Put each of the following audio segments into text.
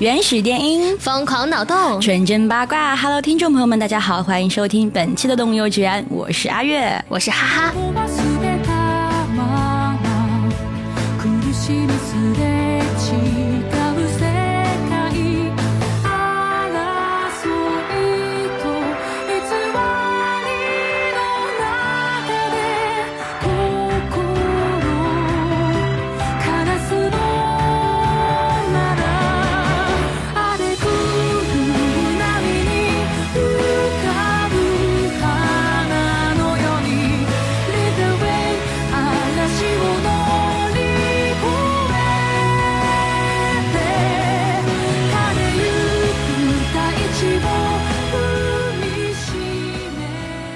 原始电音，疯狂脑洞，纯真八卦。Hello，听众朋友们，大家好，欢迎收听本期的动物幼稚园，我是阿月，我是哈哈。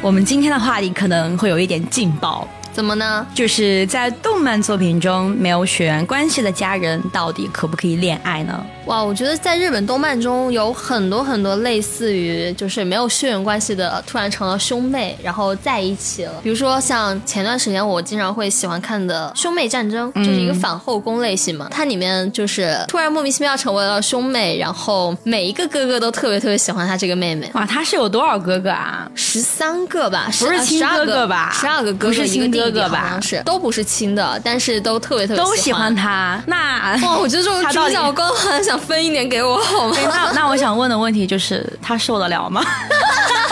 我们今天的话题可能会有一点劲爆。怎么呢？就是在动漫作品中没有血缘关系的家人，到底可不可以恋爱呢？哇，我觉得在日本动漫中有很多很多类似于就是没有血缘关系的，突然成了兄妹，然后在一起了。比如说像前段时间我经常会喜欢看的《兄妹战争》，就是一个反后宫类型嘛。它里面就是突然莫名其妙成为了兄妹，然后每一个哥哥都特别特别喜欢他这个妹妹。哇，他是有多少哥哥啊？十三个吧？不是亲哥哥吧？十二个哥哥，不是亲哥哥吧？好像是都不是亲的，但是都特别特别都喜欢他。那哇，我觉得这种主角光环想分一点给我好吗？那那我想问的问题就是，他受得了吗？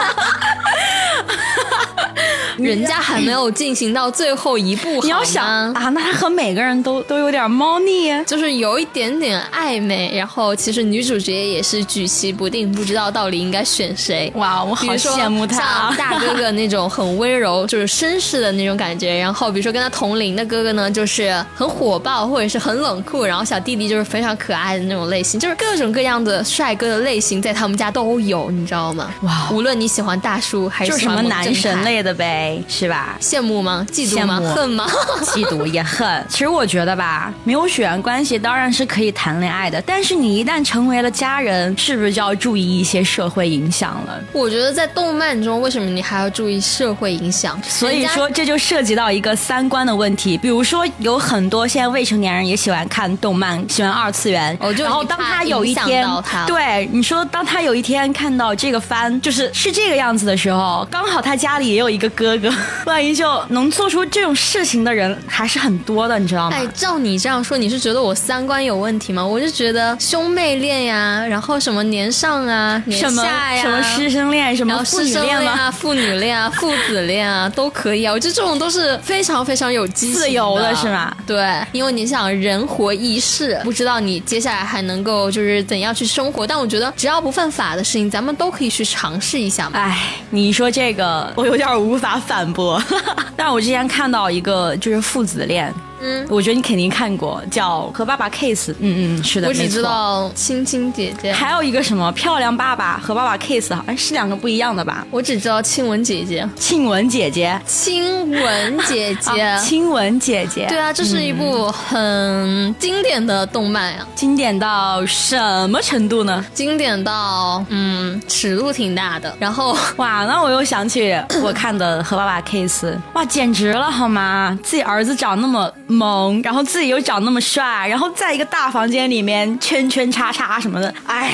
人家还没有进行到最后一步，你要想啊，那他和每个人都都有点猫腻，就是有一点点暧昧。然后其实女主角也是举棋不定，不知道到底应该选谁。哇，我好羡慕他，像大哥哥那种很温柔，就是绅士的那种感觉。然后比如说跟他同龄的哥哥呢，就是很火爆或者是很冷酷。然后小弟弟就是非常可爱的那种类型，就是各种各样的帅哥的类型在他们家都有，你知道吗？哇，无论你喜欢大叔还是什么男神类的呗。是吧？羡慕吗？嫉妒吗？恨吗？嫉妒也恨。其实我觉得吧，没有血缘关系当然是可以谈恋爱的，但是你一旦成为了家人，是不是就要注意一些社会影响了？我觉得在动漫中，为什么你还要注意社会影响？所以说这就涉及到一个三观的问题。比如说，有很多现在未成年人也喜欢看动漫，喜欢二次元。哦，然后当他有一天，对你说，当他有一天看到这个番就是是这个样子的时候，刚好他家里也有一个哥哥。万一就能做出这种事情的人还是很多的，你知道吗？哎，照你这样说，你是觉得我三观有问题吗？我就觉得兄妹恋呀，然后什么年上啊、年下呀，什么师生恋、什么父女恋啊、父女恋啊、父子恋啊，都可以啊。我觉得这种都是非常非常有激自由的，是吗？对，因为你想人活一世，不知道你接下来还能够就是怎样去生活。但我觉得只要不犯法的事情，咱们都可以去尝试一下嘛。哎，你说这个，我有点无法反驳。但我之前看到一个就是父子恋。嗯，我觉得你肯定看过，叫《和爸爸 kiss》。嗯嗯，是的，我只知道亲亲姐姐，还有一个什么漂亮爸爸和爸爸 kiss，好像是两个不一样的吧？我只知道亲吻姐姐，亲吻姐姐，亲吻姐姐，亲吻姐姐。对啊，这是一部很经典的动漫啊，经典到什么程度呢？经典到嗯，尺度挺大的。然后 哇，那我又想起我看的《和爸爸 kiss》，哇，简直了好吗？自己儿子长那么。萌，然后自己又长那么帅，然后在一个大房间里面圈圈叉叉什么的，哎。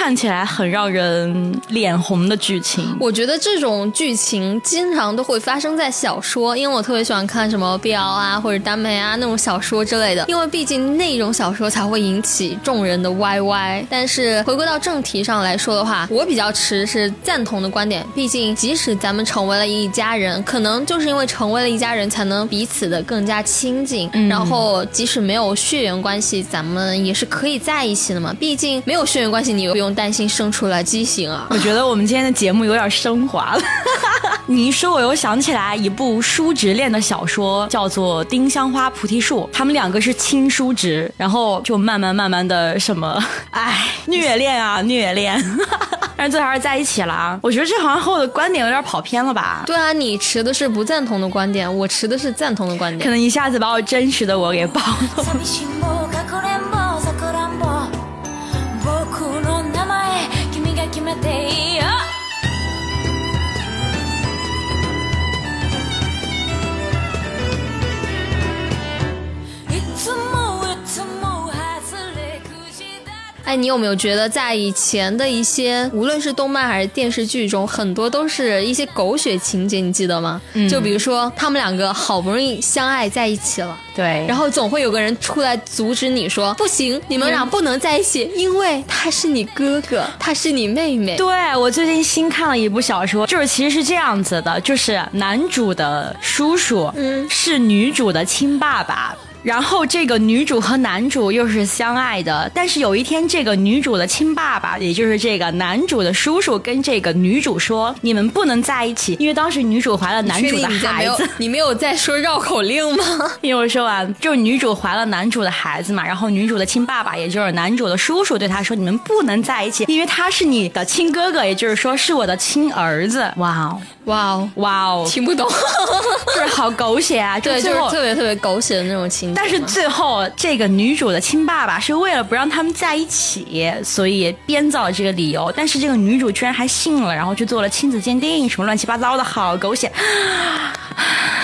看起来很让人脸红的剧情，我觉得这种剧情经常都会发生在小说，因为我特别喜欢看什么 BL 啊或者耽美啊那种小说之类的，因为毕竟那种小说才会引起众人的 YY。但是回归到正题上来说的话，我比较持是赞同的观点，毕竟即使咱们成为了一家人，可能就是因为成为了一家人，才能彼此的更加亲近。然后即使没有血缘关系，咱们也是可以在一起的嘛。毕竟没有血缘关系，你又不用。用担心生出来畸形啊！我觉得我们今天的节目有点升华了。你一说，我又想起来一部叔侄恋的小说，叫做《丁香花菩提树》，他们两个是亲叔侄，然后就慢慢慢慢的什么，哎，虐恋啊，虐恋，但是最后还是在一起了啊。我觉得这好像和我的观点有点跑偏了吧？对啊，你持的是不赞同的观点，我持的是赞同的观点，可能一下子把我真实的我给暴露。哎，你有没有觉得在以前的一些，无论是动漫还是电视剧中，很多都是一些狗血情节，你记得吗？嗯，就比如说他们两个好不容易相爱在一起了，对，然后总会有个人出来阻止你说，不行，你们俩不能在一起，因为他是你哥哥，他是你妹妹。对我最近新看了一部小说，就是其实是这样子的，就是男主的叔叔，嗯，是女主的亲爸爸。然后这个女主和男主又是相爱的，但是有一天，这个女主的亲爸爸，也就是这个男主的叔叔，跟这个女主说：“你们不能在一起，因为当时女主怀了男主的孩子。”你没有在说绕口令吗？因为我说完，就是女主怀了男主的孩子嘛，然后女主的亲爸爸，也就是男主的叔叔，对她说：“你们不能在一起，因为他是你的亲哥哥，也就是说是我的亲儿子。”哇哦，哇哦，哇哦，听不懂，就是好狗血啊！对，就是特别特别狗血的那种情。但是最后，这个女主的亲爸爸是为了不让他们在一起，所以编造了这个理由。但是这个女主居然还信了，然后去做了亲子鉴定，什么乱七八糟的，好狗血。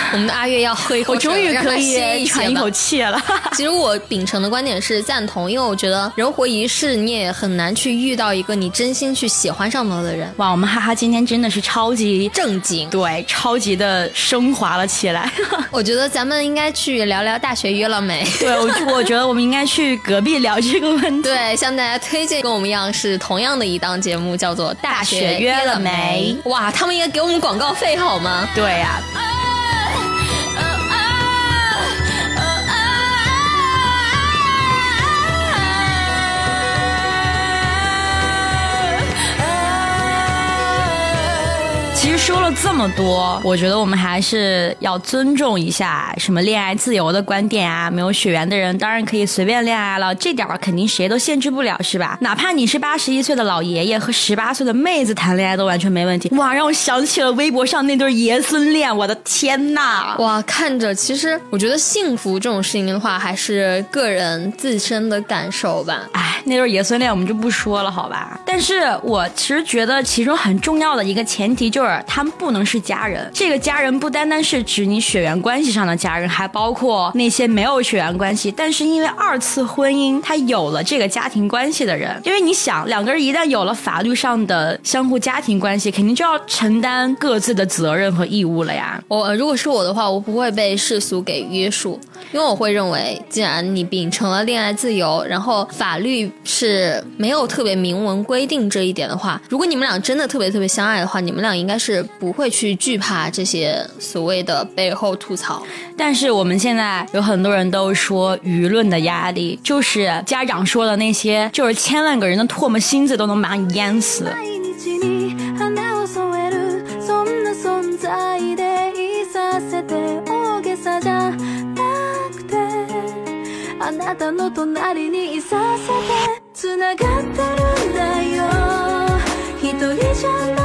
我们的阿月要喝一口，我终于可以喘一口气了。其实我秉承的观点是赞同，因为我觉得人活一世，你也很难去遇到一个你真心去喜欢上的人。哇，我们哈哈今天真的是超级正经，对，超级的升华了起来。我觉得咱们应该去聊聊大学约了没？对，我我觉得我们应该去隔壁聊这个问题。对，向大家推荐跟我们一样是同样的一档节目，叫做《大学约了没》。哇，他们应该给我们广告费好吗？对呀。其实说了这么多，我觉得我们还是要尊重一下什么恋爱自由的观点啊。没有血缘的人当然可以随便恋爱了，这点儿肯定谁都限制不了，是吧？哪怕你是八十一岁的老爷爷和十八岁的妹子谈恋爱都完全没问题。哇，让我想起了微博上那对爷孙恋，我的天呐！哇，看着其实我觉得幸福这种事情的话，还是个人自身的感受吧。哎，那对爷孙恋我们就不说了，好吧？但是我其实觉得其中很重要的一个前提就是。他们不能是家人，这个家人不单单是指你血缘关系上的家人，还包括那些没有血缘关系，但是因为二次婚姻他有了这个家庭关系的人。因为你想，两个人一旦有了法律上的相互家庭关系，肯定就要承担各自的责任和义务了呀。我如果是我的话，我不会被世俗给约束，因为我会认为，既然你秉承了恋爱自由，然后法律是没有特别明文规定这一点的话如果你们俩真的特别特别相爱的话你们俩应该是不会去惧怕这些所谓的背后吐槽。但是我们现在有很多人都说舆论的压力就是家长说的那些就是千万个人的唾沫星子都能把你淹死。繋がってるんだよ。一人じゃ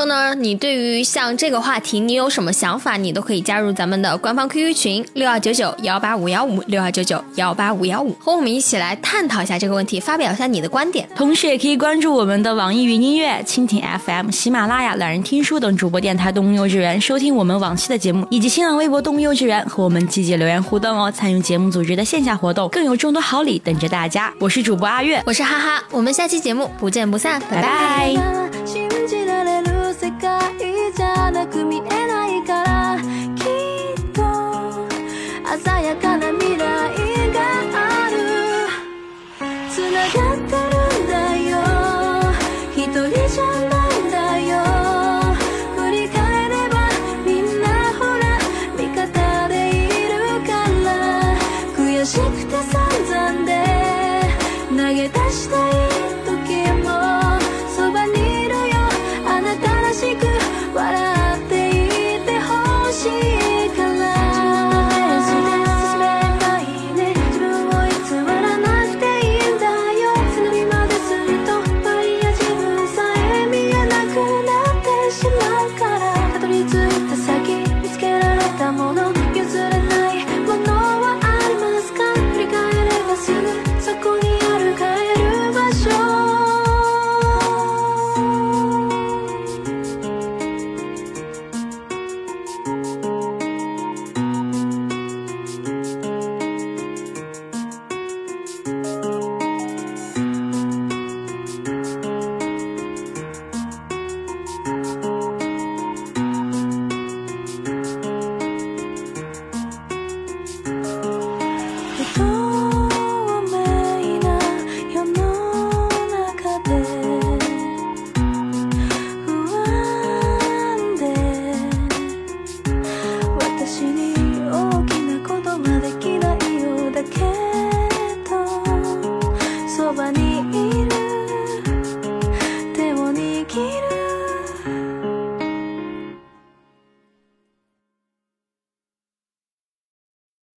说呢，你对于像这个话题，你有什么想法，你都可以加入咱们的官方 QQ 群六二九九幺八五幺五六二九九幺八五幺五，和我们一起来探讨一下这个问题，发表一下你的观点。同时也可以关注我们的网易云音乐、蜻蜓 FM、喜马拉雅、懒人听书等主播电台动物幼稚园，收听我们往期的节目，以及新浪微博动物幼稚园和我们积极留言互动哦。参与节目组织的线下活动，更有众多好礼等着大家。我是主播阿月，我是哈哈，我们下期节目不见不散，拜拜拜。悔しくて散々で投げ出したい